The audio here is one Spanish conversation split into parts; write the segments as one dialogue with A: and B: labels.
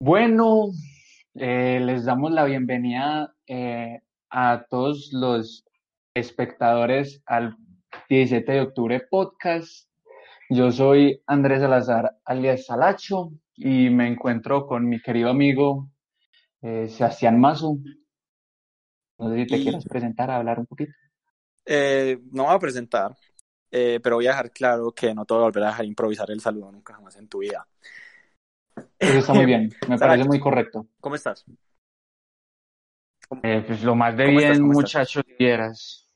A: Bueno, eh, les damos la bienvenida eh, a todos los espectadores al 17 de octubre podcast. Yo soy Andrés Salazar alias Salacho y me encuentro con mi querido amigo eh, Sebastián Mazo. No sé si te
B: Y-
A: quieras presentar, hablar un poquito.
B: Eh, no voy a presentar, pero voy a dejar claro que no te voy a volver a dejar improvisar el saludo nunca jamás en tu vida.
A: Eso está muy bien, me parece muy correcto.
B: ¿Cómo estás?
A: Eh, pues lo más de
B: ¿Cómo
A: bien,
B: estás? ¿Cómo estás?
A: muchachos, vieras.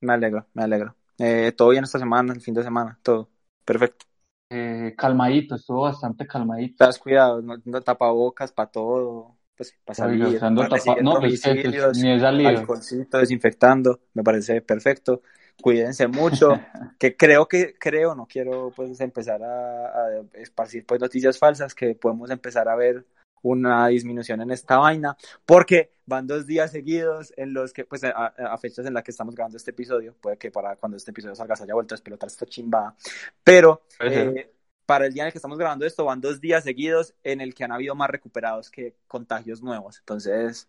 B: Me alegro, me alegro. Eh, ¿todo bien esta semana, el fin de semana? Todo. Perfecto.
A: Eh, calmadito, estuvo bastante calmadito.
B: ¿Te has cuidado? No, no tapabocas para todo, pues para salir, para
A: tapa- No, pues pues, ni he salido.
B: alcoholcito, desinfectando, me parece perfecto. Cuídense mucho, que creo que, creo, no quiero pues empezar a, a esparcir pues noticias falsas, que podemos empezar a ver una disminución en esta vaina, porque van dos días seguidos en los que, pues a, a fechas en las que estamos grabando este episodio, puede que para cuando este episodio salga se haya vuelto a explotar esta chimbada, pero eh, para el día en el que estamos grabando esto van dos días seguidos en el que han habido más recuperados que contagios nuevos, entonces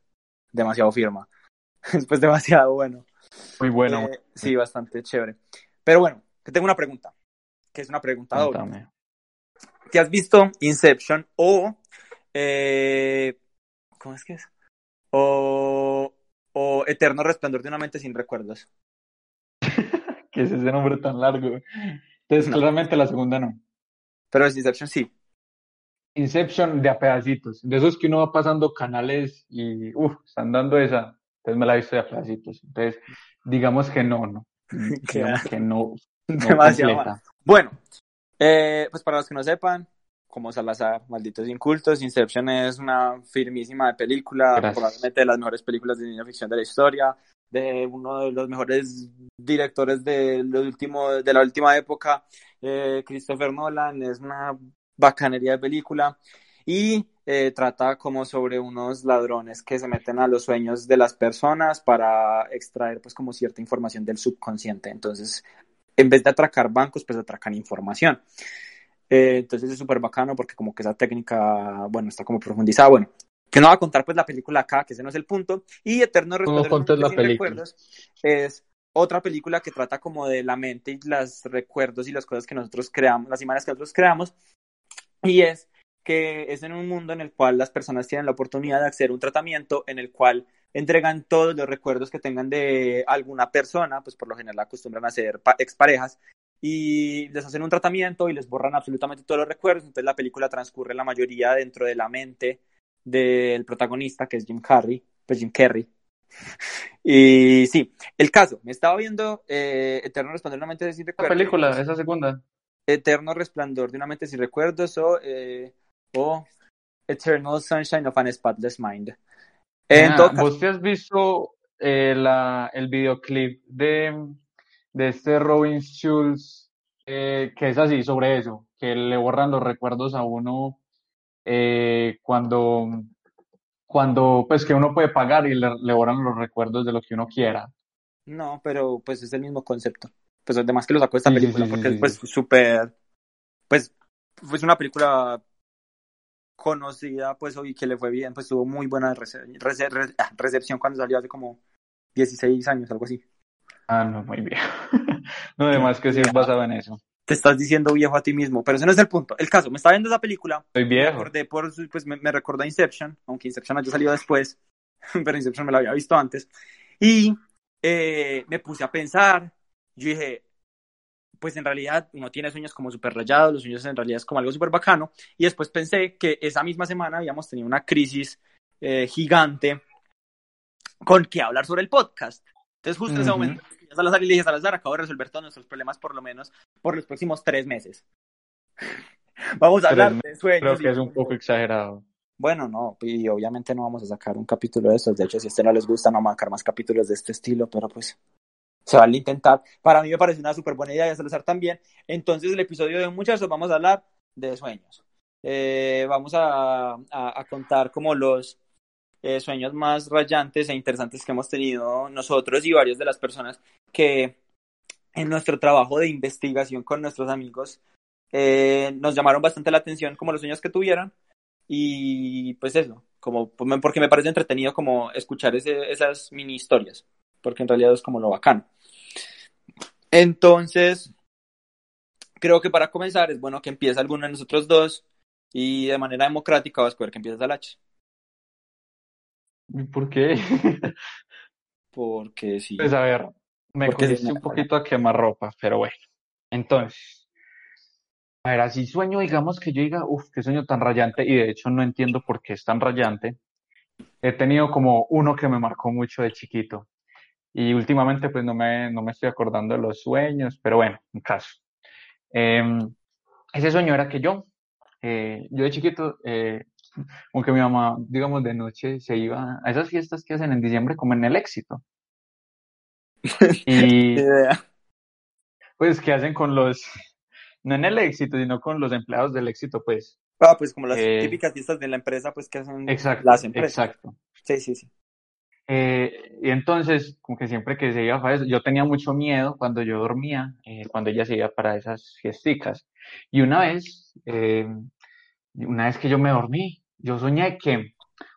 B: demasiado firma, es pues demasiado bueno.
A: Muy bueno.
B: Eh, sí, bastante chévere. Pero bueno, te tengo una pregunta, que es una pregunta doble. ¿Te has visto Inception o... eh, ¿Cómo es que es? O, o Eterno Resplandor de una mente sin recuerdos.
A: ¿Qué es ese nombre tan largo? Entonces,
B: No.
A: claramente la segunda no.
B: Pero es Inception sí.
A: Inception de a pedacitos. De esos que uno va pasando canales y, uff, están dando esa. Entonces me la he visto de a pedacitos. Entonces, digamos que no, no. Digamos que no. no
B: Demasiado mal. Bueno, eh, pues para los que no sepan, como Salazar, Malditos Incultos, Inception es una firmísima película,
A: Gracias.
B: probablemente de las mejores películas de ciencia ficción de la historia, de uno de los mejores directores de, lo último, de la última época, eh, Christopher Nolan, es una bacanería de película y eh, trata como sobre unos ladrones que se meten a los sueños de las personas para extraer pues como cierta información del subconsciente. Entonces, en vez de atracar bancos, pues atracan información. Eh, entonces es súper bacano porque como que esa técnica, bueno, está como profundizada. Bueno, que no va a contar pues la película acá, que ese no es el punto. Y Eterno Resplandor
A: la
B: recuerdos es otra película que trata como de la mente y los recuerdos y las cosas que nosotros creamos, las imágenes que nosotros creamos. Y es que es en un mundo en el cual las personas tienen la oportunidad de acceder a un tratamiento en el cual entregan todos los recuerdos que tengan de alguna persona, pues por lo general acostumbran a ser pa- exparejas, y les hacen un tratamiento y les borran absolutamente todos los recuerdos, entonces la película transcurre la mayoría dentro de la mente del protagonista, que es Jim Carrey, pues Jim Carrey. Y sí, el caso, me estaba viendo eh, Eterno Resplandor de una mente sin
A: ¿La
B: recuerdos.
A: película, esa segunda?
B: Eterno Resplandor de una mente sin recuerdos o, eh, o Eternal Sunshine of an Spotless Mind. En
A: Ah,
B: todo
A: ¿Vos te has visto eh, la, el videoclip de, de este Robin Schulz, eh, que es así, sobre eso, que le borran los recuerdos a uno eh, cuando, cuando, pues que uno puede pagar y le, le borran los recuerdos de lo que uno quiera.
B: no, pero pues es el mismo concepto. Pues además que lo sacó esta película
A: sí, sí,
B: porque
A: sí,
B: es pues súper, pues fue una película conocida pues y que le fue bien, pues tuvo muy buena rece- rece- re- ah, recepción cuando salió hace como 16 años, algo así.
A: Ah, no, muy bien. No, además que sí es basado en eso.
B: Te estás diciendo viejo a ti mismo, pero ese no es el punto. El caso, me estaba viendo esa película
A: Soy
B: me
A: viejo.
B: acordé por, pues me, me recordó a Inception, aunque Inception haya salido después, pero Inception me lo había visto antes. Y eh, me puse a pensar, yo dije, pues en realidad uno tiene sueños como súper rayados, los sueños en realidad es como algo súper bacano. Y después pensé que esa misma semana habíamos tenido una crisis eh, gigante con que hablar sobre el podcast. Entonces justo en ese momento, ya Salazar y le dije, Salazar, acabo de resolver todos nuestros problemas por lo menos por los próximos tres meses. Vamos a hablar de sueños.
A: Creo que es un poco exagerado.
B: bueno, no, y obviamente no vamos a sacar un capítulo de estos. De hecho, si a este no les gusta, no vamos a sacar más capítulos de este estilo, pero pues se vale intentar. Para mí me parece una súper buena idea y a Salazar también. Entonces, el episodio de muchachos vamos a hablar de sueños. Eh, vamos a, a, a contar como los eh, sueños más rayantes e interesantes que hemos tenido nosotros y varias de las personas que en nuestro trabajo de investigación con nuestros amigos eh, nos llamaron bastante la atención como los sueños que tuvieron y pues eso, como porque me parece entretenido como escuchar ese, esas mini historias, porque en realidad es como lo bacano. Entonces, creo que para comenzar es bueno que empiece alguno de nosotros dos y de manera democrática vas a escoger que empiece Salache.
A: ¿Por qué?
B: Porque sí.
A: Pues a ver, me cogiste un poquito a quemar ropa, pero bueno. Entonces, a ver, así sueño, digamos que yo diga, uff, qué sueño tan rayante, y de hecho no entiendo por qué es tan rayante. He tenido como uno que me marcó mucho de chiquito. Y últimamente pues no me, no me estoy acordando de los sueños, pero bueno, en caso. Em, ese sueño era que yo, eh, yo de chiquito, eh, aunque mi mamá, digamos, de noche se iba a esas fiestas que hacen en diciembre como en el éxito. Y pues, ¿qué hacen con los, no en el éxito, sino con los empleados del éxito, pues?
B: Ah, pues como las
A: Eh,
B: típicas fiestas de la empresa, pues que hacen
A: exacto,
B: las empresas.
A: exacto.
B: Sí, sí, sí.
A: Eh, y entonces, como que siempre que se iba para eso, yo tenía mucho miedo cuando yo dormía, eh, cuando ella se iba para esas fiesticas. Y una vez, eh, una vez que yo me dormí, yo soñé que,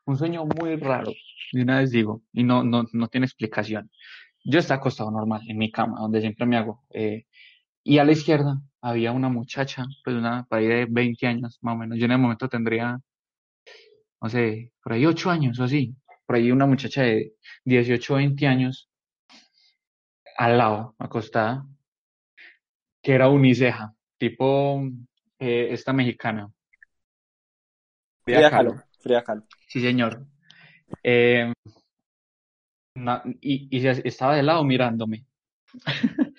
A: un sueño muy raro, de una vez digo, y no, no, no tiene explicación. Yo estaba acostado normal en mi cama, donde siempre me hago, eh, y a la izquierda había una muchacha, pues una, por ahí de 20 años, más o menos. Yo en el momento tendría, no sé, por ahí 8 años o así. Por ahí una muchacha de 18 o 20 años al lado, acostada, que era uniceja, tipo eh, esta mexicana, Frida Kahlo.
B: Frida Kahlo.
A: Sí, señor. Eh, na- y, estaba de lado mirándome.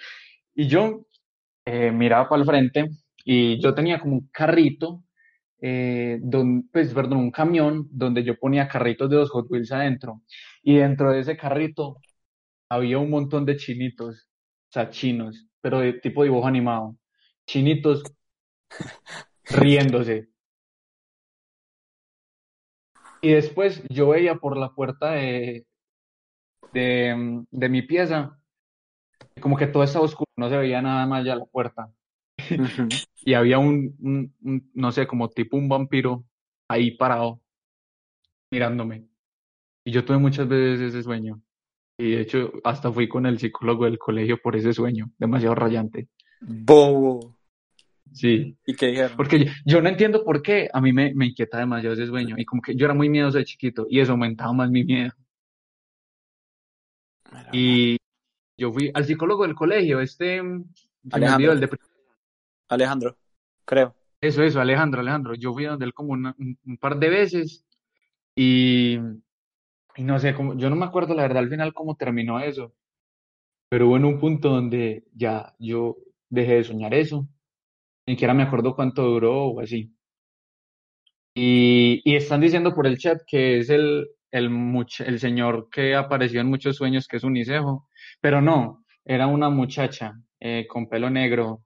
A: Y yo eh, miraba para el frente y yo tenía como un carrito, eh, don- pues perdón, un camión donde yo ponía carritos de los Hot Wheels adentro. Y dentro de ese carrito había un montón de chinitos, o sea, chinos, pero de tipo dibujo animado. Chinitos riéndose. Y después yo veía por la puerta de, de, de mi pieza, como que todo estaba oscuro, no se veía nada más allá de la puerta. Y había un, un- un, no sé, como tipo un vampiro ahí parado, mirándome. Y yo tuve muchas veces ese sueño. Y de hecho, hasta fui con el psicólogo del colegio por ese sueño, demasiado rayante.
B: Bobo.
A: Sí,
B: ¿Y qué dijeron?
A: porque yo, yo no entiendo por qué a mí me, me inquieta demasiado ese sueño. Y como que yo era muy miedoso de chiquito y eso aumentaba más mi miedo. Y yo fui al psicólogo del colegio, este,
B: Alejandro.
A: el de
B: Alejandro, creo.
A: Eso, eso, Alejandro, Alejandro. Yo fui a donde él como un, un par de veces y, no sé, cómo, yo no me acuerdo la verdad al final cómo terminó eso, pero hubo en un punto donde ya yo dejé de soñar eso, ni siquiera me acuerdo cuánto duró o así. Y, y están diciendo por el chat que es el, el, much- el señor que apareció en muchos sueños, que es Unicejo, pero no, era una muchacha eh, con pelo negro,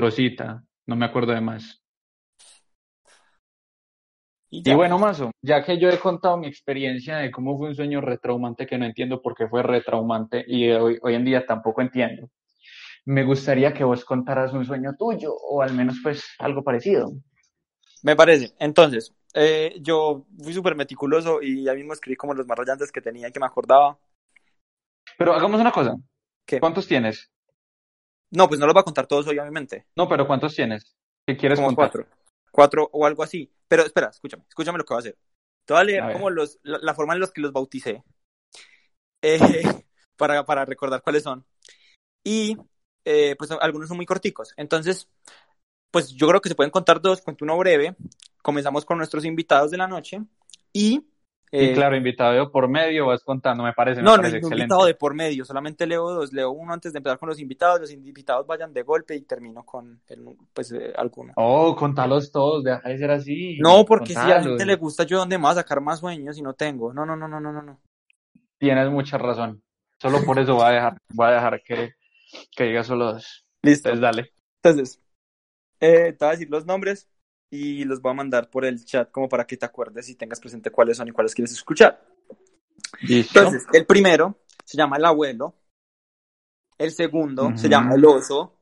A: rosita, no me acuerdo de más.
B: Y
A: bueno, Mazo, ya que yo he contado mi experiencia de cómo fue un sueño retraumante que no entiendo por qué fue retraumante y hoy, hoy en día tampoco entiendo, me gustaría que vos contaras un sueño tuyo o al menos pues algo parecido.
B: Me parece. Entonces, eh, yo fui súper meticuloso y ya mismo escribí como los más rayantes que tenía y que me acordaba.
A: Pero hagamos una cosa.
B: ¿Qué?
A: ¿Cuántos tienes?
B: No, pues no los voy a contar todos obviamente.
A: No, pero ¿cuántos tienes? ¿Qué quieres
B: Como
A: contar?
B: cuatro. Cuatro o algo así. Pero espera, escúchame, escúchame lo que voy a hacer. Te voy a leer
A: A
B: como los, la, la forma en los que los bauticé. Eh, para, para recordar cuáles son. Y eh, pues algunos son muy corticos. Entonces, pues yo creo que se pueden contar dos, cuento uno breve. Comenzamos con nuestros invitados de la noche. Y,
A: Y
B: eh,
A: claro, invitado por medio, vas contando, me parece, me
B: no, no
A: parece
B: hay
A: excelente.
B: invitado de por medio, solamente leo dos. Leo uno antes de empezar con los invitados. Los invitados vayan de golpe y termino con el, pues, eh, alguno.
A: Oh, contalos todos, deja de ser así.
B: No, porque si a la
A: contalos.
B: gente le gusta, yo dónde más sacar más sueños y no tengo. No, no, no, no, no, no, no.
A: Tienes mucha razón. Solo por eso voy a dejar, voy a dejar que, que digas solo dos.
B: Listo.
A: Entonces, dale.
B: Entonces, eh, te voy a decir los nombres y los voy a mandar por el chat como para que te acuerdes y tengas presente cuáles son y cuáles quieres escuchar.
A: Listo.
B: Entonces, el primero se llama el abuelo. El segundo se llama el oso.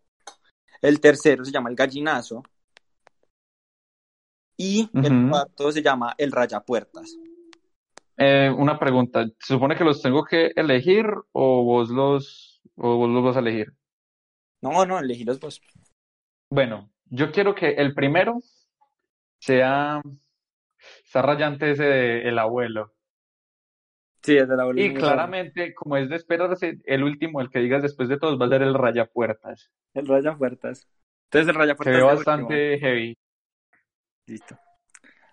B: El tercero se llama el gallinazo. Y el cuarto se llama El Rayapuertas.
A: Eh, una pregunta, ¿se supone que los tengo que elegir o vos los, o vos los vas a elegir?
B: No, no, elegí los dos.
A: Bueno, yo quiero que el primero sea, está rayante ese de el abuelo.
B: Sí, es de la
A: Y claramente, como es de esperarse, el último, el que digas después de todos, va a ser el rayapuertas.
B: El Rayapuertas. Entonces el
A: Se
B: Rayapuertas
A: ve
B: es de
A: bastante heavy.
B: Listo.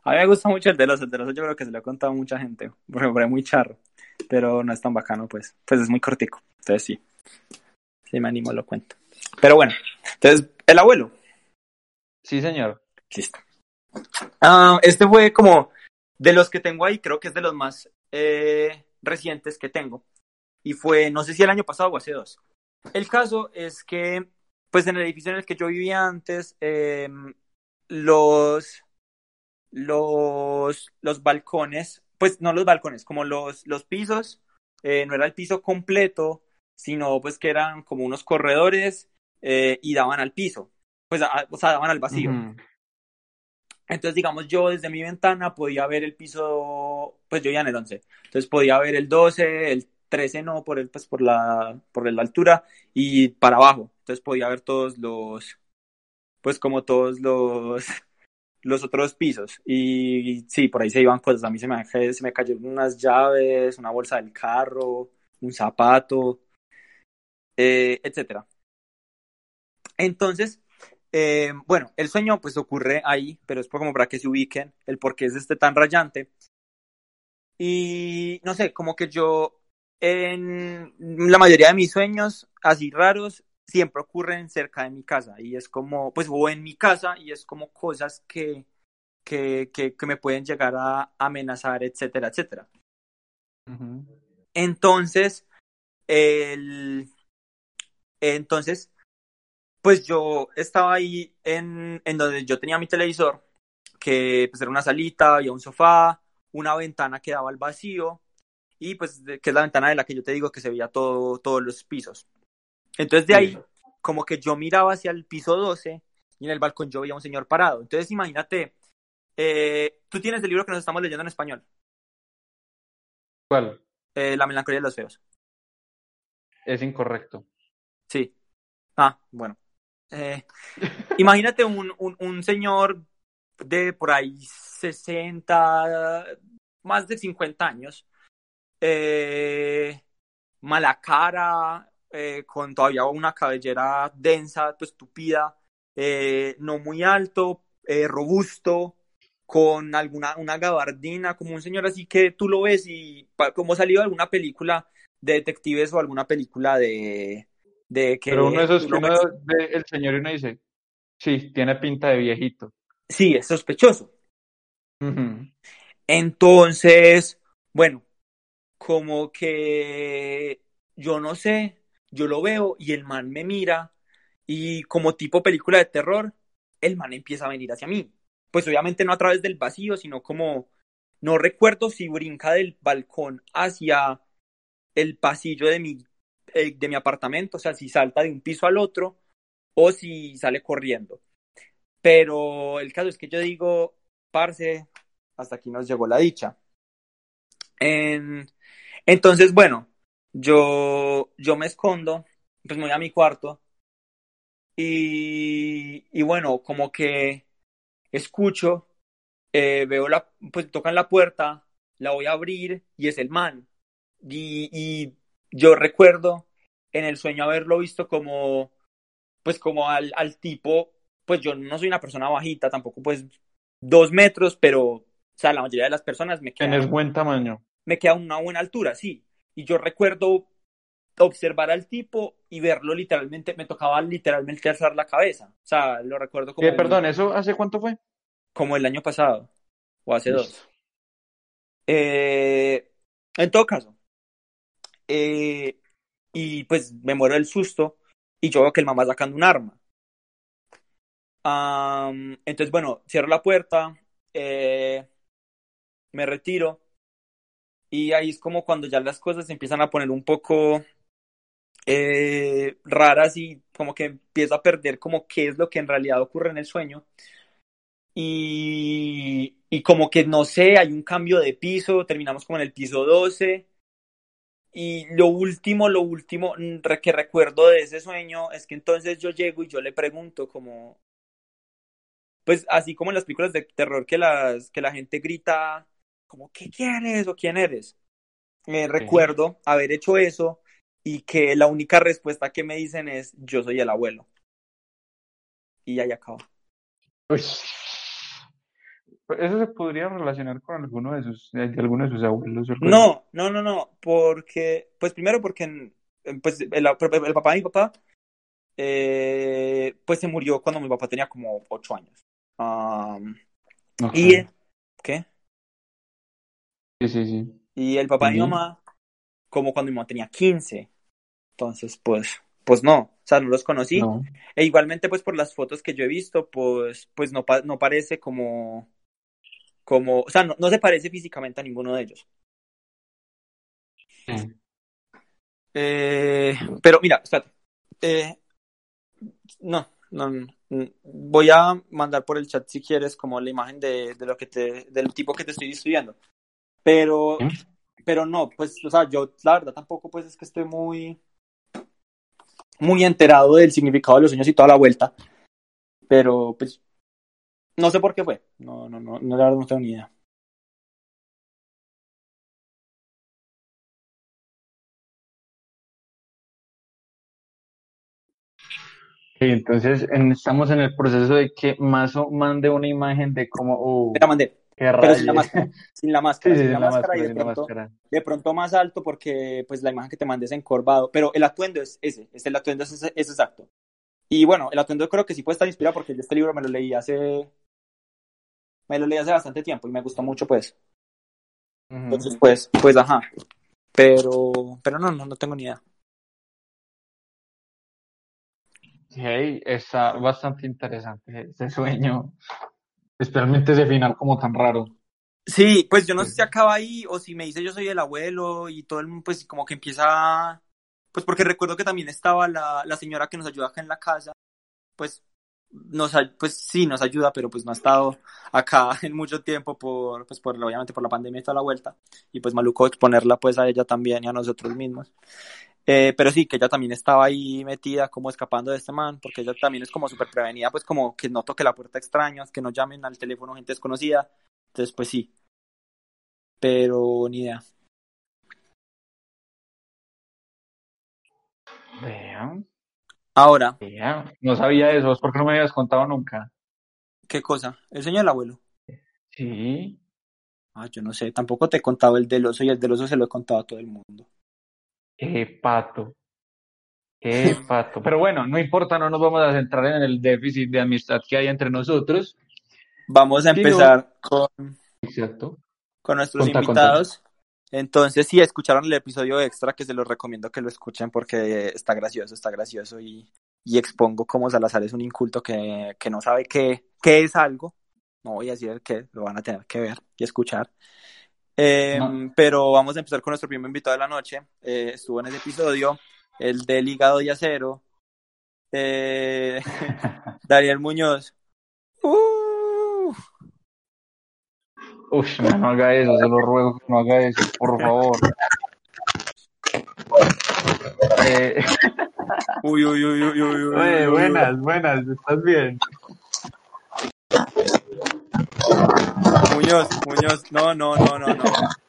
B: A mí me gusta mucho el de los, el de los yo creo que se lo he contado a mucha gente, porque parece muy charro, pero no es tan bacano, pues. Pues es muy cortico, entonces sí. Si me animo, lo cuento. Pero bueno, entonces, el abuelo.
A: Sí, señor.
B: Listo. Ah, este fue como de los que tengo ahí, creo que es de los más eh, recientes que tengo. Y fue, no sé si el año pasado o hace dos. El caso es que, pues en el edificio en el que yo vivía antes, eh, los, los, los balcones, pues no los balcones, como los, los pisos, eh, no era el piso completo, sino pues que eran como unos corredores eh, y daban al piso, pues o sea, daban al vacío. Entonces, digamos, yo desde mi ventana podía ver el piso, pues yo ya en el 11, entonces podía ver el 12, el 13 no, por el, pues por la, por la altura, y para abajo, entonces podía ver todos los, pues como todos los, los otros pisos, y, sí, por ahí se iban cosas, a mí se me, se me cayeron unas llaves, una bolsa del carro, un zapato, eh, etcétera. Entonces, eh, bueno, el sueño pues ocurre ahí, pero es como para que se ubiquen el por qué es este tan rayante. Y no sé, como que yo en la mayoría de mis sueños así raros siempre ocurren cerca de mi casa y es como, pues o en mi casa y es como cosas que, que, que, que me pueden llegar a amenazar, etcétera, etcétera. Entonces, el, entonces, pues yo estaba ahí en, en donde yo tenía mi televisor, que pues era una salita, había un sofá, una ventana que daba al vacío, y pues de- que es la ventana de la que yo te digo que se veía todo, todos los pisos. Entonces de ahí, como que yo miraba hacia el piso 12 y en el balcón yo veía a un señor parado. Entonces imagínate, eh, tú tienes el libro que nos estamos leyendo en español,
A: ¿Cuál?
B: eh, La melancolía de los feos.
A: Es incorrecto.
B: Sí. Ah, bueno. Eh, imagínate un, un, un señor de por ahí 60, más de 50 años, eh, mala cara, eh, con todavía una cabellera densa, pues tupida, eh, no muy alto, robusto, con alguna una gabardina, como un señor así que tú lo ves y como salido alguna película de detectives o alguna película de, de que
A: Pero uno de esos que uno ve el señor y uno dice, sí, tiene pinta de viejito.
B: Sí, es sospechoso. Entonces, bueno, como que yo no sé, yo lo veo y el man me mira y como tipo película de terror, el man empieza a venir hacia mí. Pues obviamente no a través del vacío, sino como, no recuerdo si brinca del balcón hacia el pasillo de mi, eh, de mi apartamento, o sea, si salta de un piso al otro o si sale corriendo. Pero el caso es que yo digo, parce, hasta aquí nos llegó la dicha. En- entonces, bueno, yo, yo me escondo, pues voy a mi cuarto y, y bueno, como que escucho, eh, veo la, pues tocan la puerta, la voy a abrir y es el man. Y, y yo recuerdo en el sueño haberlo visto como, pues como al, al tipo, pues yo no soy una persona bajita, tampoco pues dos metros, pero, o sea, la mayoría de las personas me quedan
A: Tienes buen tamaño.
B: me queda a una buena altura, sí. Y yo recuerdo observar al tipo y verlo literalmente, me tocaba literalmente alzar la cabeza. O sea, lo recuerdo como,
A: Eh, perdón, ¿eso hace cuánto fue?
B: como el año pasado o hace dos. Eh, en todo caso, eh, y pues me muero del susto y yo veo que el mamá sacando un arma. Am, entonces, bueno, cierro la puerta, eh, me retiro y ahí es como cuando ya las cosas se empiezan a poner un poco eh, raras y como que empiezo a perder como qué es lo que en realidad ocurre en el sueño. y, y como que no sé, hay un cambio de piso, terminamos como en el piso 12. Y lo último, lo último mm, que recuerdo de ese sueño es que entonces yo llego y yo le pregunto como, pues así como en las películas de terror que las, que la gente grita como, ¿qué quieres o quién eres? Eh, recuerdo haber hecho eso y que la única respuesta que me dicen es, yo soy el abuelo. Y ahí acaba.
A: Uy. Eso se podría relacionar con alguno de sus, de alguno de sus abuelos.
B: No, no, no, no, porque, pues primero porque en- pues, el, el papá de mi papá, eh, pues se murió cuando mi papá tenía como ocho años. Um, y, ¿qué?
A: Sí, sí, sí.
B: Y el papá de mi mamá, como cuando mi mamá tenía 15. Entonces, pues, pues no, o sea, no los conocí.
A: No.
B: E igualmente, pues por las fotos que yo he visto, pues, pues no, pa- no parece como, como, o sea, no, no se parece físicamente a ninguno de ellos. Eh, pero mira, espérate. Eh, no, no, no, voy a mandar por el chat si quieres como la imagen de, de lo que te, del tipo que te estoy estudiando. Pero, pero no, pues, o sea, yo la verdad tampoco pues es que estoy muy, muy enterado del significado de los sueños y toda la vuelta. Pero, pues, no sé por qué fue. No, no, no, no, la verdad no tengo ni idea.
A: Entonces en- estamos en el proceso de que Mazo mande una imagen de cómo, oh,
B: Te la mandé,
A: qué
B: pero sin la máscara. Sin la máscara,
A: sí,
B: sin
A: sin
B: la
A: la
B: máscara y de pronto,
A: máscara.
B: de pronto más alto porque pues la imagen que te mandé es encorvado, pero el atuendo es ese, es el atuendo es, ese- es exacto. Y bueno, el atuendo creo que sí puede estar inspirado porque yo este libro me lo leí hace me lo leí hace bastante tiempo y me gustó mucho pues. Entonces pues, pues ajá. Pero pero no, no, no tengo ni idea.
A: Hey, está bastante interesante ese sueño, especialmente ese final como tan raro.
B: Sí, pues yo no sé si acaba ahí o si me dice yo soy el abuelo y todo el mundo pues como que empieza, pues porque recuerdo que también estaba la, la señora que nos ayuda acá en la casa, pues nos, pues sí nos ayuda, pero pues no ha estado acá en mucho tiempo por, pues por, obviamente por la pandemia y toda la vuelta y pues maluco exponerla pues a ella también y a nosotros mismos. Eh, pero sí, que ella también estaba ahí metida como escapando de este man, porque ella también es como súper prevenida, pues como que no toque la puerta a extraños, que no llamen al teléfono gente desconocida. Entonces, pues sí. Pero ni idea.
A: Vean,
B: Ahora,
A: no sabía eso, ¿por qué no me habías contado nunca?
B: ¿qué cosa? ¿El sueño del abuelo?
A: Sí,
B: Ah, yo no sé, tampoco te he contado el del oso y el del oso se lo he contado a todo el mundo.
A: qué pato, qué pato. Pero bueno, no importa, no nos vamos a centrar en el déficit de amistad que hay entre nosotros.
B: Vamos a empezar con,
A: Exacto.
B: con nuestros
A: Conta,
B: invitados. Entonces, si escucharon el episodio extra, que se los recomiendo que lo escuchen porque está gracioso, está gracioso y, y expongo cómo Salazar es un inculto que, que no sabe qué, qué es algo. No voy a decir el qué, lo van a tener que ver y escuchar. Eh,
A: No.
B: Pero vamos a empezar con nuestro primer invitado de la noche. Eh, estuvo en ese episodio, el del hígado y acero. Eh, Daniel Muñoz. Uh,
A: Uf, no, no haga eso, se lo ruego que no haga eso, por favor. Eh,
B: uy, uy, uy, uy, uy, uy, uy,
A: oye,
B: uy,
A: buenas, buenas, ¿estás bien?
B: Muñoz, Muñoz, no, no, no, no, no.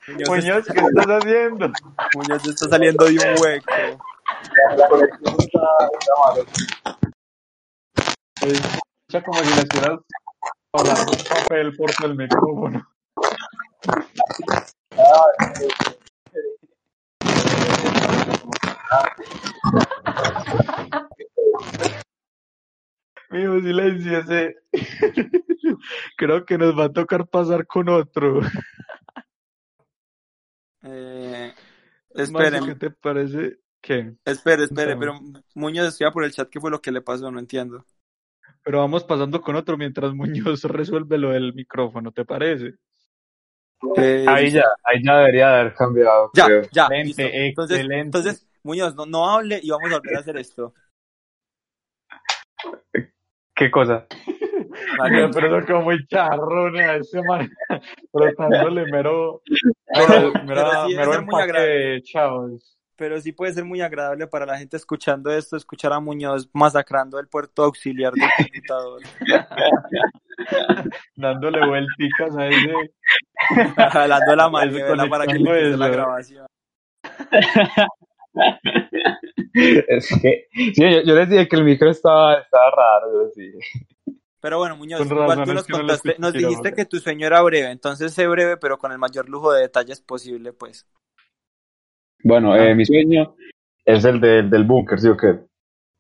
B: Muñoz,
A: Muñoz, ¿qué estás haciendo?
B: Muñoz está saliendo de un hueco.
A: Escucha como si le estuvieras pasando papel por el micrófono. Mijo, silenciese. Creo que nos va a tocar pasar con otro.
B: Eh,
A: Mazo, ¿Qué te parece? ¿Qué?
B: espere, espere, pero Muñoz escriba por el chat qué fue lo que le pasó, no entiendo.
A: Pero vamos pasando con otro mientras Muñoz resuelve lo del micrófono, ¿te parece?
B: Eh,
C: Ahí ya, ahí ya debería haber cambiado,
B: ya,
C: creo.
B: ya,
A: Excelente.
B: Entonces,
A: excelente.
B: entonces, Muñoz, no, no hable y vamos a volver a hacer esto.
C: ¿Qué cosa?
A: Marica, pero eso como muy charrón a ese man, frotándole mero,
B: Pero-
A: mero, mero
B: muy
A: empaque
B: agradable.
A: de chavos.
B: Pero sí puede ser muy agradable para la gente escuchando esto, escuchar a Muñoz masacrando el puerto auxiliar del computador.
A: dándole vuelticas a ese.
B: Jalando la
A: Eso,
B: manivela para que le empiece la
A: eso.
B: grabación.
C: Es que, sí, yo, yo les dije que el micro estaba, estaba raro.
B: Pero bueno, Muñoz, igual tú nos contaste, nos dijiste que tu sueño era breve, entonces sé breve, pero con el mayor lujo de detalles posible, pues.
C: Bueno,
A: Ah.
C: eh, mi sueño es el del del búnker, ¿sí o qué?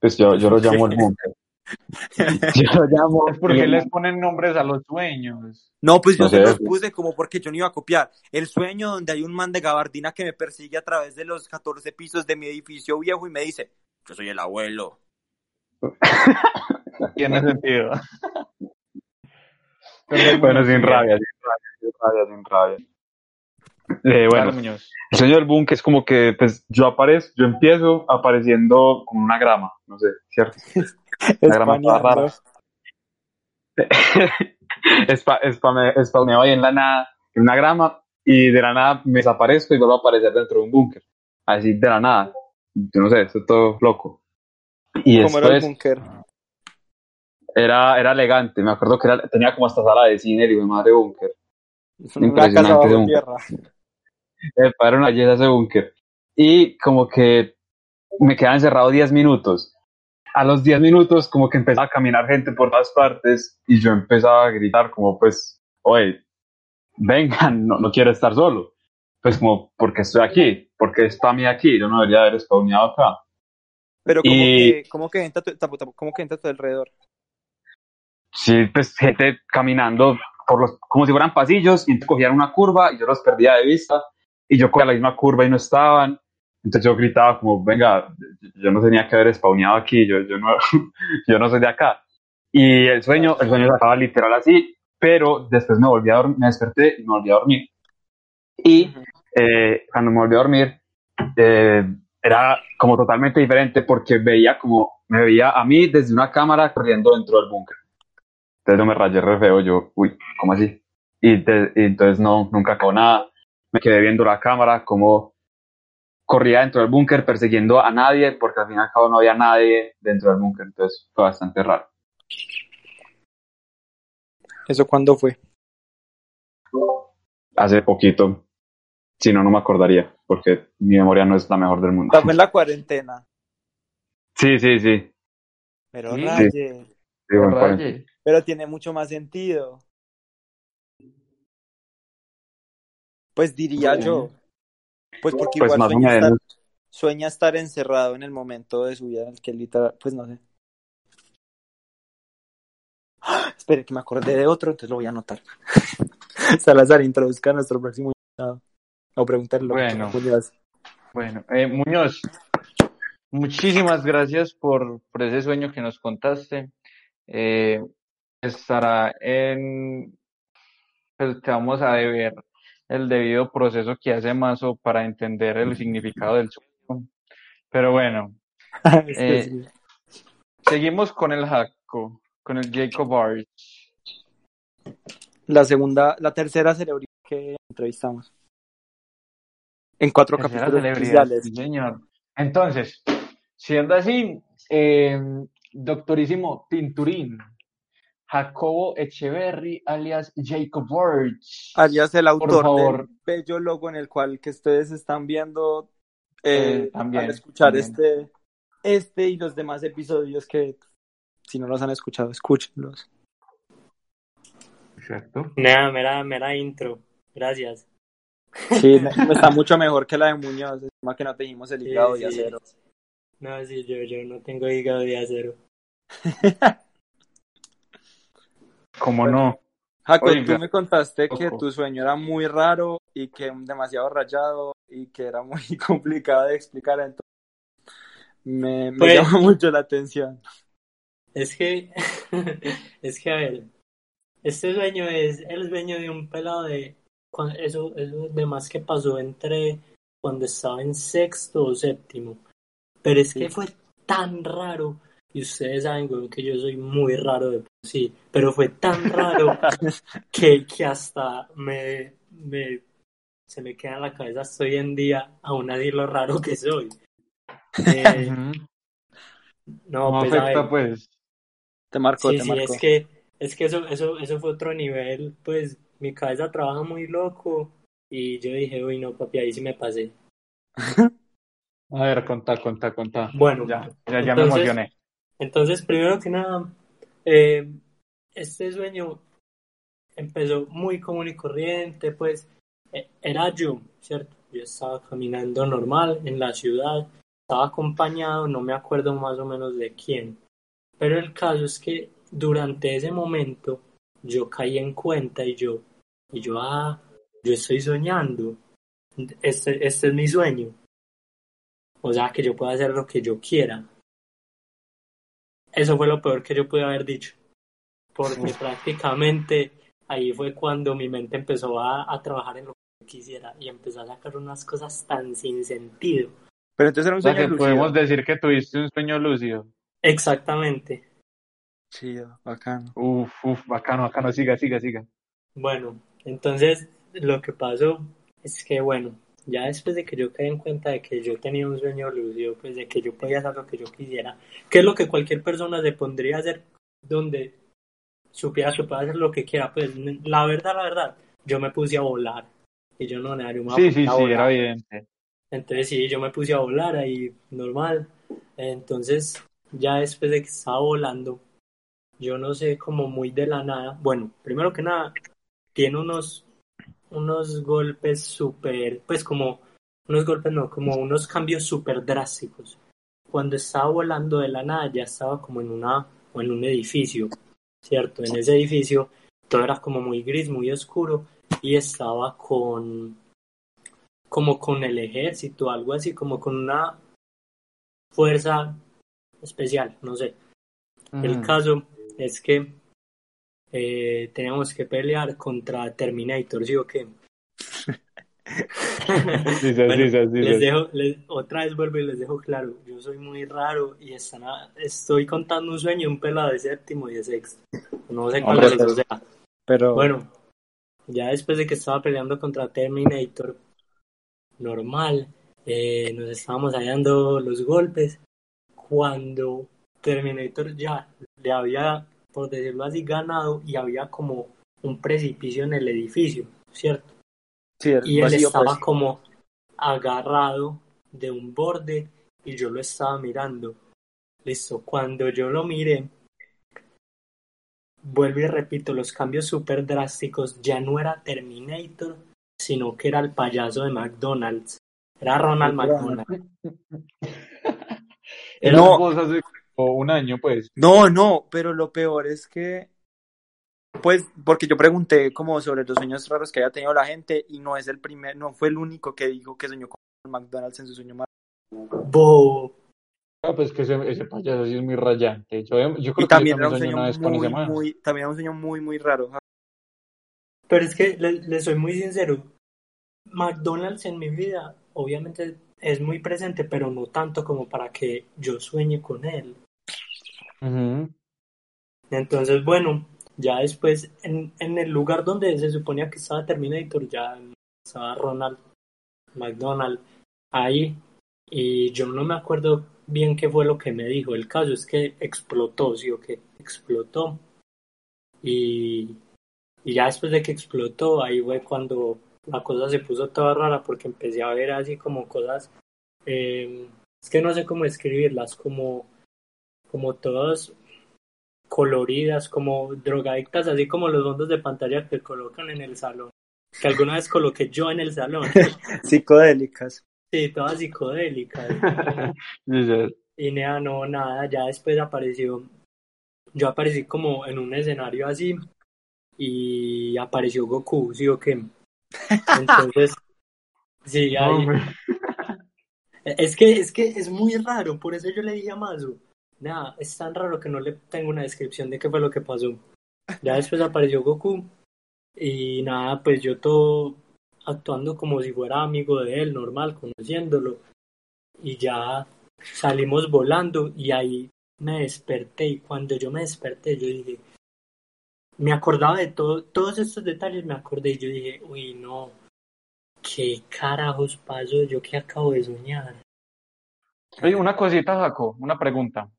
C: Pues yo, yo lo llamo el búnker. Yo lo llamo.
A: Es porque les ponen nombres a los sueños.
B: No, pues yo
C: No
B: se
C: sé.
B: los puse como porque yo no iba a copiar. El sueño donde hay un man de gabardina que me persigue a través de los 14 pisos de mi edificio viejo y me dice, yo soy el abuelo.
A: Tiene sentido.
C: Bueno, sin rabia, sin rabia, sin rabia, sin rabia. Eh, bueno, el sueño del búnker es como que, pues, yo aparezco, yo empiezo apareciendo como una grama, no sé, ¿cierto? Una grama toda rara. Espa, espame- spawneaba ahí en la nada, en una grama, y de la nada me desaparezco y vuelvo a aparecer dentro de un búnker. Así de la nada. Yo no sé, esto es todo loco. Y
B: ¿Cómo era el búnker?
C: era, era elegante, me acuerdo que era, tenía como hasta sala de cine y mi madre búnker.
B: Una
C: impresionante
B: casa bajo tierra.
C: Epa, Era una belleza ese búnker. Y como que me quedaba encerrado 10 minutos. A los 10 minutos como que empezaba a caminar gente por todas partes y yo empezaba a gritar como pues, oye, vengan, no, no quiero estar solo. Pues como, porque estoy aquí? porque está mí aquí? Yo no debería haber spawneado acá.
B: Pero como
C: Y-
B: que, como que a tu, tapu, tapu, ¿cómo que entra a tu alrededor?
C: Sí, pues gente caminando por los, como si fueran pasillos y cogían una curva y yo los perdía de vista y yo cogía la misma curva y no estaban. Entonces yo gritaba como, venga, yo no tenía que haber spawneado aquí, yo, yo, no, yo no soy de acá. Y el sueño, el sueño se acaba literal así, pero después me volví a dormir, me desperté y me volví a dormir. Y eh, cuando me volví a dormir, eh, era como totalmente diferente porque veía como, me veía a mí desde una cámara corriendo dentro del búnker. Entonces yo me rayé re feo, yo, uy, ¿cómo así? Y, te- y entonces no, nunca acabó nada. Me quedé viendo la cámara, como corría dentro del búnker persiguiendo a nadie, porque al fin y al cabo no había nadie dentro del búnker, entonces fue bastante raro.
B: ¿Eso cuándo fue?
C: Hace poquito, si no, no me acordaría, porque mi memoria no es la mejor del mundo.
B: En la cuarentena.
C: Sí, sí, sí.
B: Pero
A: Sí.
B: raye.
C: sí, bueno, cuarenta.
A: Raye.
B: Pero tiene mucho más sentido. Pues diría yo. Pues porque
C: Pues
B: igual
C: más o
B: sueña estar, sueña estar encerrado en el momento de su vida en el que literal, pues no sé. ¡Ah! Espere, que me acordé de otro, entonces lo voy a anotar. Salazar, introduzca a nuestro próximo invitado. O que
A: Bueno. Bueno, eh, Muñoz, muchísimas gracias por, por ese sueño que nos contaste. Eh, estará en, pues te vamos a deber el debido proceso que hace Mazo para entender el significado del sueño. Pero bueno, Eh,
B: sí.
A: seguimos con el Jaco, con el Jacob Arch.
B: La segunda, la tercera celebridad que entrevistamos. En cuatro
A: Tercera
B: capítulos especiales.
A: sí, señor. Entonces, siendo así, eh, doctorísimo Tinturín, Jacobo Echeverry, alias Jacob Arch.
B: alias el autor
A: favor.
B: del bello logo en el cual que ustedes están viendo eh,
A: Eh, también,
B: al escuchar
A: también.
B: este este y los demás episodios que si no los han escuchado escúchenlos
A: Exacto.
D: Nada, mera, mera intro. Gracias.
B: sí está mucho mejor que la de Muñoz encima que no teníamos el
D: Sí,
B: hígado de
D: sí.
B: acero
D: No, sí, yo, yo no tengo hígado de acero.
A: ¿Cómo no?
B: Jaco,
A: Oiga.
B: tú me contaste que
A: Ojo.
B: tu sueño era muy raro y que demasiado rayado y que era muy complicado de explicar entonces me, me
D: Pues-
B: llama mucho la atención
D: Es que, es que a ver, este sueño es el sueño de un pelado de, cuan- eso, eso de más que pasó entre cuando estaba en sexto o séptimo. Pero es que fue tan raro Y ustedes saben, weón, que yo soy muy raro de por sí, pero fue tan raro que, que hasta me, me, se me queda en la cabeza hasta hoy en día aún así lo raro que soy. Eh, no,
A: No
D: pues,
A: afecta,
D: ver,
A: pues.
B: Te marcó,
D: sí,
B: te
D: sí,
B: marcó.
D: es que, es que eso, eso, eso fue otro nivel, pues mi cabeza trabaja muy loco y yo dije, uy, no, papi, ahí sí me pasé.
A: A ver, contá, contá, contá.
D: Bueno,
A: Ya, ya, ya me emocioné.
D: Entonces, primero que nada, eh, este sueño empezó muy común y corriente, pues eh, era yo, ¿cierto? Yo estaba caminando normal en la ciudad, estaba acompañado, no me acuerdo más o menos de quién, pero el caso es que durante ese momento yo caí en cuenta y yo, y yo, ah, yo estoy soñando, este, este es mi sueño, o sea, que yo pueda hacer lo que yo quiera. Eso fue lo peor que yo pude haber dicho, porque prácticamente ahí fue cuando mi mente empezó a, a trabajar en lo que yo quisiera y empezó a sacar unas cosas tan sin sentido.
B: Pero entonces era un
A: O sea
B: sueño
A: que podemos decir que tuviste un sueño lúcido.
D: Exactamente.
B: Chido, bacano.
A: Uf, uf, bacano, bacano. Siga, siga, siga.
D: Bueno, entonces lo que pasó es que, bueno, ya después de que yo caí en cuenta de que yo tenía un sueño lúcido, pues de que yo podía hacer lo que yo quisiera, que es lo que cualquier persona se pondría a hacer donde supiera que puede hacer lo que quiera, pues la verdad, la verdad, yo me puse a volar y yo no, nada, yo me
A: Sí, sí,
D: a
A: sí,
D: volar.
A: era evidente.
D: Entonces sí, yo me puse a volar ahí normal. Entonces ya después de que estaba volando, yo no sé, como muy de la nada. Bueno, primero que nada, tiene unos, unos golpes súper, pues como, unos golpes no, como unos cambios súper drásticos. Cuando estaba volando de la nada ya estaba como en una, o en un edificio, ¿cierto? En ese edificio todo era como muy gris, muy oscuro y estaba con como con el ejército, algo así, como con una fuerza especial, no sé. El caso es que eh, teníamos que pelear contra Terminator, ¿sí o qué? Otra vez vuelvo y les dejo claro, yo soy muy raro y están a- estoy contando un sueño, un pelado de séptimo y de sexto. No sé cuál los dos sea.
B: Pero
D: Bueno, ya después de que estaba peleando contra Terminator, normal, eh, nos estábamos hallando los golpes. Cuando Terminator ya le había, por decirlo así, ganado y había como un precipicio en el edificio, ¿cierto?
B: sí,
D: Y él estaba
B: pues.
D: como agarrado de un borde y yo lo estaba mirando. Listo, cuando yo lo miré, vuelvo y repito, los cambios súper drásticos, ya no era Terminator, sino que era el payaso de McDonald's. Era Ronald McDonald.
A: Eran
B: No.
A: Como un año, pues.
B: No, no, pero lo peor es que, pues, porque yo pregunté como sobre los sueños raros que había tenido la gente y no es el primer, no fue el único que dijo que soñó con McDonald's en su sueño más.
D: Bo-
A: Ah, pues que ese, ese payaso sí es muy rayante. Yo, yo creo
B: Y
A: que
B: también era un
A: también
B: sueño muy, muy, también era un sueño muy, muy raro.
D: Pero es que le, le soy muy sincero, McDonald's en mi vida obviamente es muy presente, pero no tanto como para que yo sueñe con él. Entonces, bueno, ya después en, en el lugar donde se suponía que estaba Terminator, ya estaba Ronald McDonald ahí. Y yo no me acuerdo bien qué fue lo que me dijo. El caso es que explotó, sí o que explotó. Y, y ya después de que explotó, ahí fue cuando la cosa se puso toda rara porque empecé a ver así como cosas, eh, es que no sé cómo escribirlas, como, como todas coloridas, como drogadictas, así como los fondos de pantalla que colocan en el salón, que alguna vez coloqué yo en el salón,
B: Psicodélicas.
D: sí, todas psicodélicas. Y nada, no, nada, ya después apareció, yo aparecí como en un escenario así y apareció Goku, ¿sí o qué? Entonces, sí, ahí, es que, es que es muy raro, por eso yo le dije a Mazu, nada, es tan raro que no le tengo una descripción de qué fue lo que pasó. Ya después apareció Goku y nada, pues yo todo actuando como si fuera amigo de él, normal, conociéndolo. Y ya salimos volando y ahí me desperté y cuando yo me desperté yo dije, me acordaba de todo, todos estos detalles, me acordé y yo dije, uy, no, ¿qué carajos pasó? Yo que acabo de soñar.
A: Oye, una cosita, Jaco, una pregunta.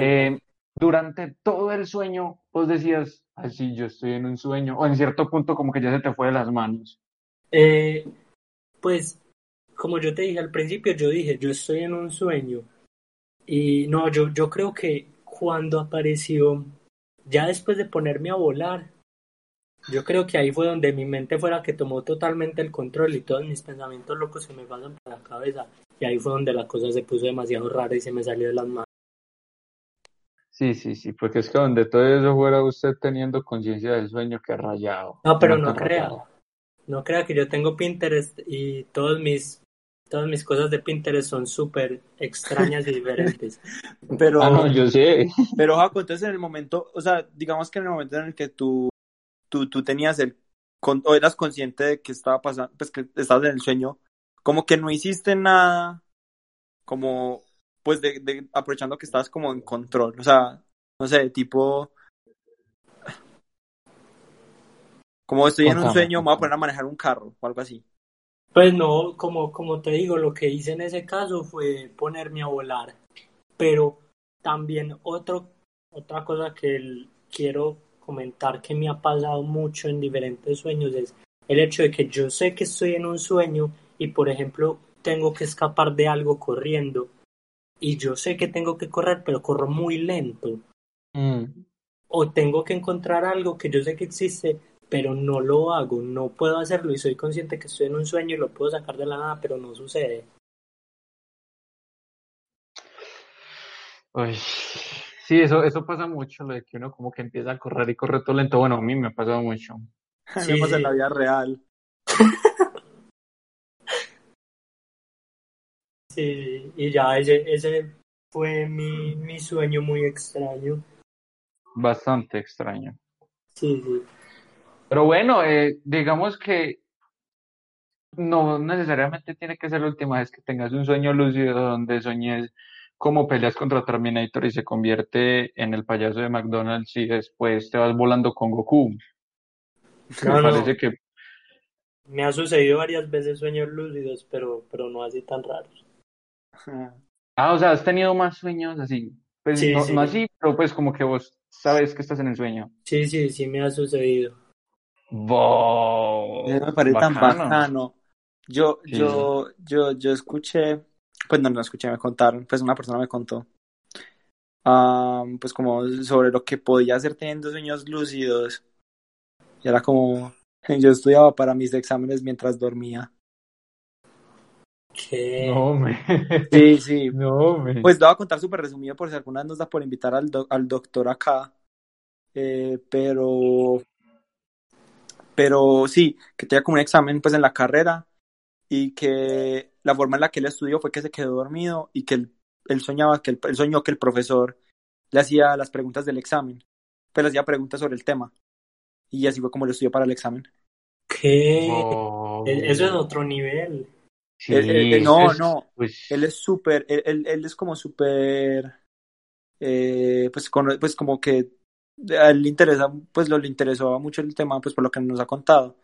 A: Eh, durante todo el sueño, vos decías, así yo estoy en un sueño, o en cierto punto como que ya se te fue de las manos.
D: Eh, pues, como yo te dije al principio, yo dije, yo estoy en un sueño. Y no, yo, yo creo que cuando apareció, ya después de ponerme a volar, yo creo que ahí fue donde mi mente fue la que tomó totalmente el control y todos mis pensamientos locos se me pasan por la cabeza. Y ahí fue donde la cosa se puso demasiado rara y se me salió de las manos.
A: Sí, sí, sí, porque es que donde todo eso fuera usted teniendo conciencia del sueño, que rayado.
D: No, pero no crea.
A: rayado.
D: No crea que yo tengo Pinterest y todos mis, todas mis cosas de Pinterest son súper extrañas y diferentes.
B: Pero,
A: Ah, no, yo sé.
B: pero Jaco, entonces en el momento, o sea, digamos que en el momento en el que tú, tú, tú tenías el, con, o eras consciente de que estaba pasando, pues que estabas en el sueño, como que no hiciste nada, como, pues de, de aprovechando que estabas como en control, o sea, no sé, tipo, como estoy en un sueño, me voy a poner a manejar un carro o algo así.
D: Pues no, como, como te digo, lo que hice en ese caso fue ponerme a volar. Pero también otro, otra cosa que el- quiero comentar que me ha pasado mucho en diferentes sueños es el hecho de que yo sé que estoy en un sueño y, por ejemplo, tengo que escapar de algo corriendo. Y yo sé que tengo que correr, pero corro muy lento.
A: Mm.
D: O tengo que encontrar algo que yo sé que existe, pero no lo hago, no puedo hacerlo y soy consciente que estoy en un sueño y lo puedo sacar de la nada, pero no sucede.
A: Uy, sí, eso, eso pasa mucho, lo de que uno como que empieza a correr y corre todo lento. Bueno, a mí me ha pasado mucho.
D: Sí,
B: Vemos en la vida real.
D: Sí, y ya ese, ese fue mi, mi sueño muy extraño.
A: Bastante extraño.
D: Sí, sí.
A: Pero bueno, eh, digamos que no necesariamente tiene que ser la última vez que tengas un sueño lúcido donde soñes como peleas contra Terminator y se convierte en el payaso de McDonald's y después te vas volando con Goku.
D: No,
A: Me
D: no,
A: parece que
D: me ha sucedido varias veces sueños lúcidos, pero, pero no así tan raros.
A: Ah, o sea, has tenido más sueños así. Pues
D: Sí,
A: no,
D: sí.
A: no así, pero pues como que vos sabes que estás en el sueño.
D: Sí, sí, sí me ha sucedido.
A: Wow,
B: Eso me parece tan
A: bacano.
B: Yo,
A: Sí.
B: yo, yo, yo escuché, pues no, no escuché, me contaron, pues una persona me contó, pues como sobre lo que podía hacer teniendo sueños lúcidos. Y era como, yo estudiaba para mis exámenes mientras dormía.
D: ¿Qué?
A: No, me.
B: Sí, sí.
A: No, me.
B: Pues lo voy a contar súper resumido por si alguna vez nos da por invitar al, doc- al doctor acá. Eh, pero, pero sí, que tenía como un examen pues en la carrera y que la forma en la que él estudió fue que se quedó dormido y que él, él soñaba que él soñó que el profesor le hacía las preguntas del examen, pues le hacía preguntas sobre el tema y así fue como lo estudió para el examen.
D: ¿Qué? E- Eso es otro nivel.
A: Sí,
B: no,
A: es-
B: no.
A: pues,
B: Él es súper, él, él, él es como súper, eh, pues, con- pues como que a él le interesa, pues lo le interesó mucho el tema, pues por lo que nos ha contado.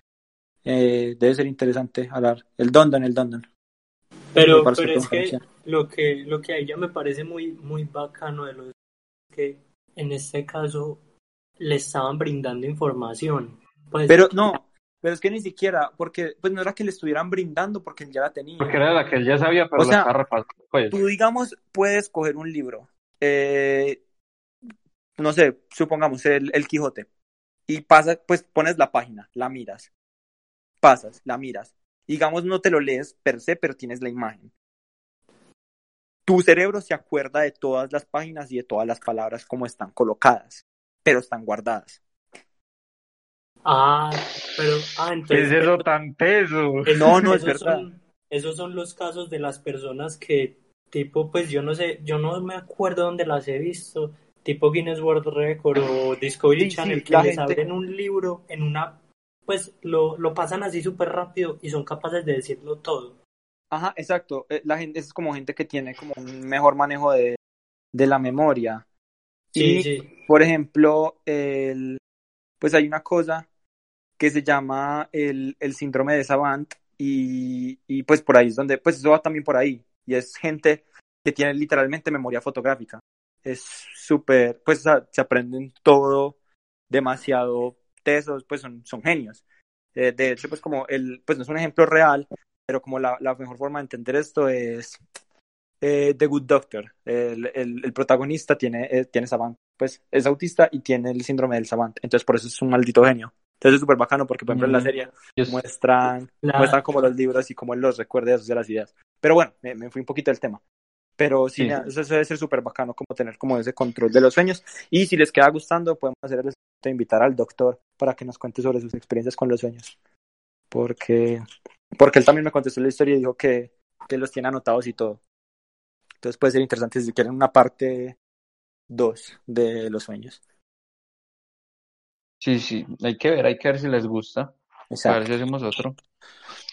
B: Eh, debe ser interesante hablar. El Dondon, el Dondon.
D: Pero, pero es que lo que lo que a ella me parece muy muy bacano de los que en este caso le estaban brindando información. Pues
B: Pero no, pero es que ni siquiera, porque pues no era que le estuvieran brindando porque él ya la tenía.
A: porque era la que él ya sabía, pero
B: O
A: la
B: sea,
A: estaba repasando. Pues,
B: Tú, digamos, puedes coger un libro, eh, no sé, supongamos el, el Quijote, y pasas, pues pones la página, la miras, pasas, la miras. Digamos, no te lo lees per se, pero tienes la imagen. Tu cerebro se acuerda de todas las páginas y de todas las palabras como están colocadas, pero están guardadas.
D: Ah, pero ah,
A: ¿Qué
D: entonces
A: es eso tan teso?
D: esos-
B: No, no, es
D: esos
B: verdad.
D: son- esos son los casos de las personas que tipo pues yo no sé, yo no me acuerdo dónde las he visto, tipo Guinness World Record o Discovery
B: Sí, sí,
D: Channel que
B: la
D: les
B: gente-
D: abren un libro en una pues lo, lo pasan así súper rápido y son capaces de decirlo todo.
B: Ajá, exacto. Eh, La gente es como gente que tiene como un mejor manejo de, de la memoria.
D: Sí,
B: y,
D: sí.
B: por ejemplo, el, pues hay una cosa que se llama el, el síndrome de Savant y, y pues por ahí es donde, pues eso va también por ahí. Y es gente que tiene literalmente memoria fotográfica. Es súper, pues se aprenden todo demasiado tesos, pues son, son genios. Eh, de hecho, pues como el, pues no es un ejemplo real, pero como la, la mejor forma de entender esto es eh, The Good Doctor. El, el, el protagonista tiene, eh, tiene Savant, pues es autista y tiene el síndrome del Savant. Entonces por eso es un maldito genio. Entonces es súper bacano porque, por ejemplo, en la
A: Mm.
B: serie muestran,
D: La-
B: muestran como los libros y cómo él los recuerda y asocia las ideas. Pero bueno, me, me fui un poquito del tema. Pero sí,
A: Sí.
B: nada, eso debe ser súper bacano como tener como ese control de los sueños. Y si les queda gustando, podemos hacer el de invitar al doctor para que nos cuente sobre sus experiencias con los sueños. Porque, porque él también me contestó la historia y dijo que, que los tiene anotados y todo. Entonces puede ser interesante si quieren una parte 2 de los sueños.
A: Sí, sí, hay que ver, hay que ver si les gusta. A ver
B: Exacto.
A: si hacemos otro.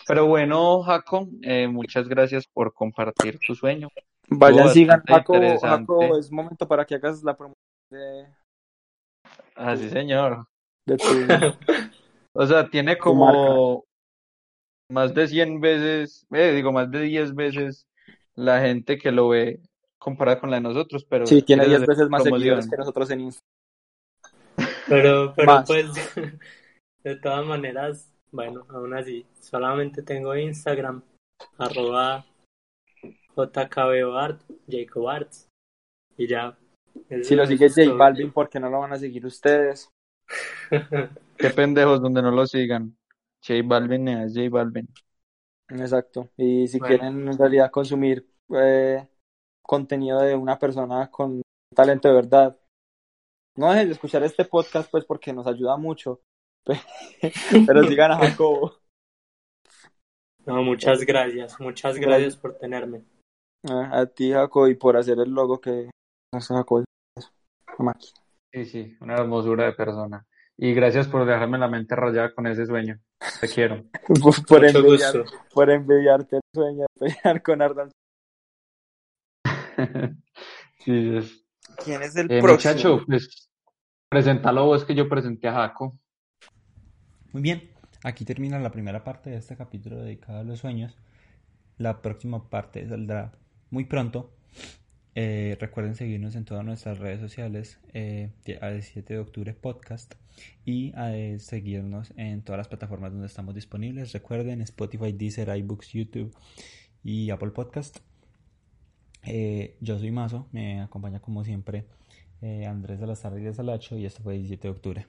A: Pero bueno, Jaco, eh, muchas gracias por compartir tu sueño.
B: Vayan, sigan. Jaco. Jaco, es momento para que hagas la promoción de,
A: Ah, sí, señor.
B: de tu...
A: O sea, tiene como más de 100 veces, eh, digo, más de 10 veces la gente que lo ve comparada con la de nosotros, pero
B: Sí, tiene
A: ¿quieres
B: 10
A: hacer
B: veces más seguidores que nosotros en Instagram.
D: Pero, pero
B: Más.
D: pues, de todas maneras, bueno, aún así, solamente tengo Instagram, arroba jkbart, Jacob Arts, y ya.
B: Si lo sigue J. Balvin, ¿por qué no lo van a seguir ustedes?
A: Qué pendejos donde no lo sigan. J Balvin es J Balvin.
B: Exacto. Y si
D: Bueno.
B: quieren en realidad consumir eh, contenido de una persona con talento de verdad, no dejen de escuchar este podcast, pues, porque nos ayuda mucho. Pero sigan a Jacobo.
D: No, muchas gracias, muchas gracias por tenerme.
B: A a ti, Jacobo, y por hacer el logo que hace Jacobo.
A: Sí, sí, una hermosura de persona. Y gracias por dejarme la mente rayada con ese sueño. Te quiero.
B: Por, por
D: Mucho
B: envidiar-
D: gusto.
B: por envidiarte el sueño de pelear con Arnold.
A: Sí, es.
B: ¿Quién es el
A: Eh,
B: próximo?
A: muchacho, pues, preséntalo vos que yo presenté a Jaco.
E: Muy bien, aquí termina la primera parte de este capítulo dedicado a los sueños. La próxima parte saldrá muy pronto. Eh, recuerden seguirnos en todas nuestras redes sociales, eh, a 17 de octubre podcast y a eh, seguirnos en todas las plataformas donde estamos disponibles. Recuerden Spotify, Deezer, iBooks, YouTube y Apple Podcast. Eh, yo soy Mazo, me acompaña como siempre eh, Andrés Tarde y Salacho y esto fue 17 de octubre.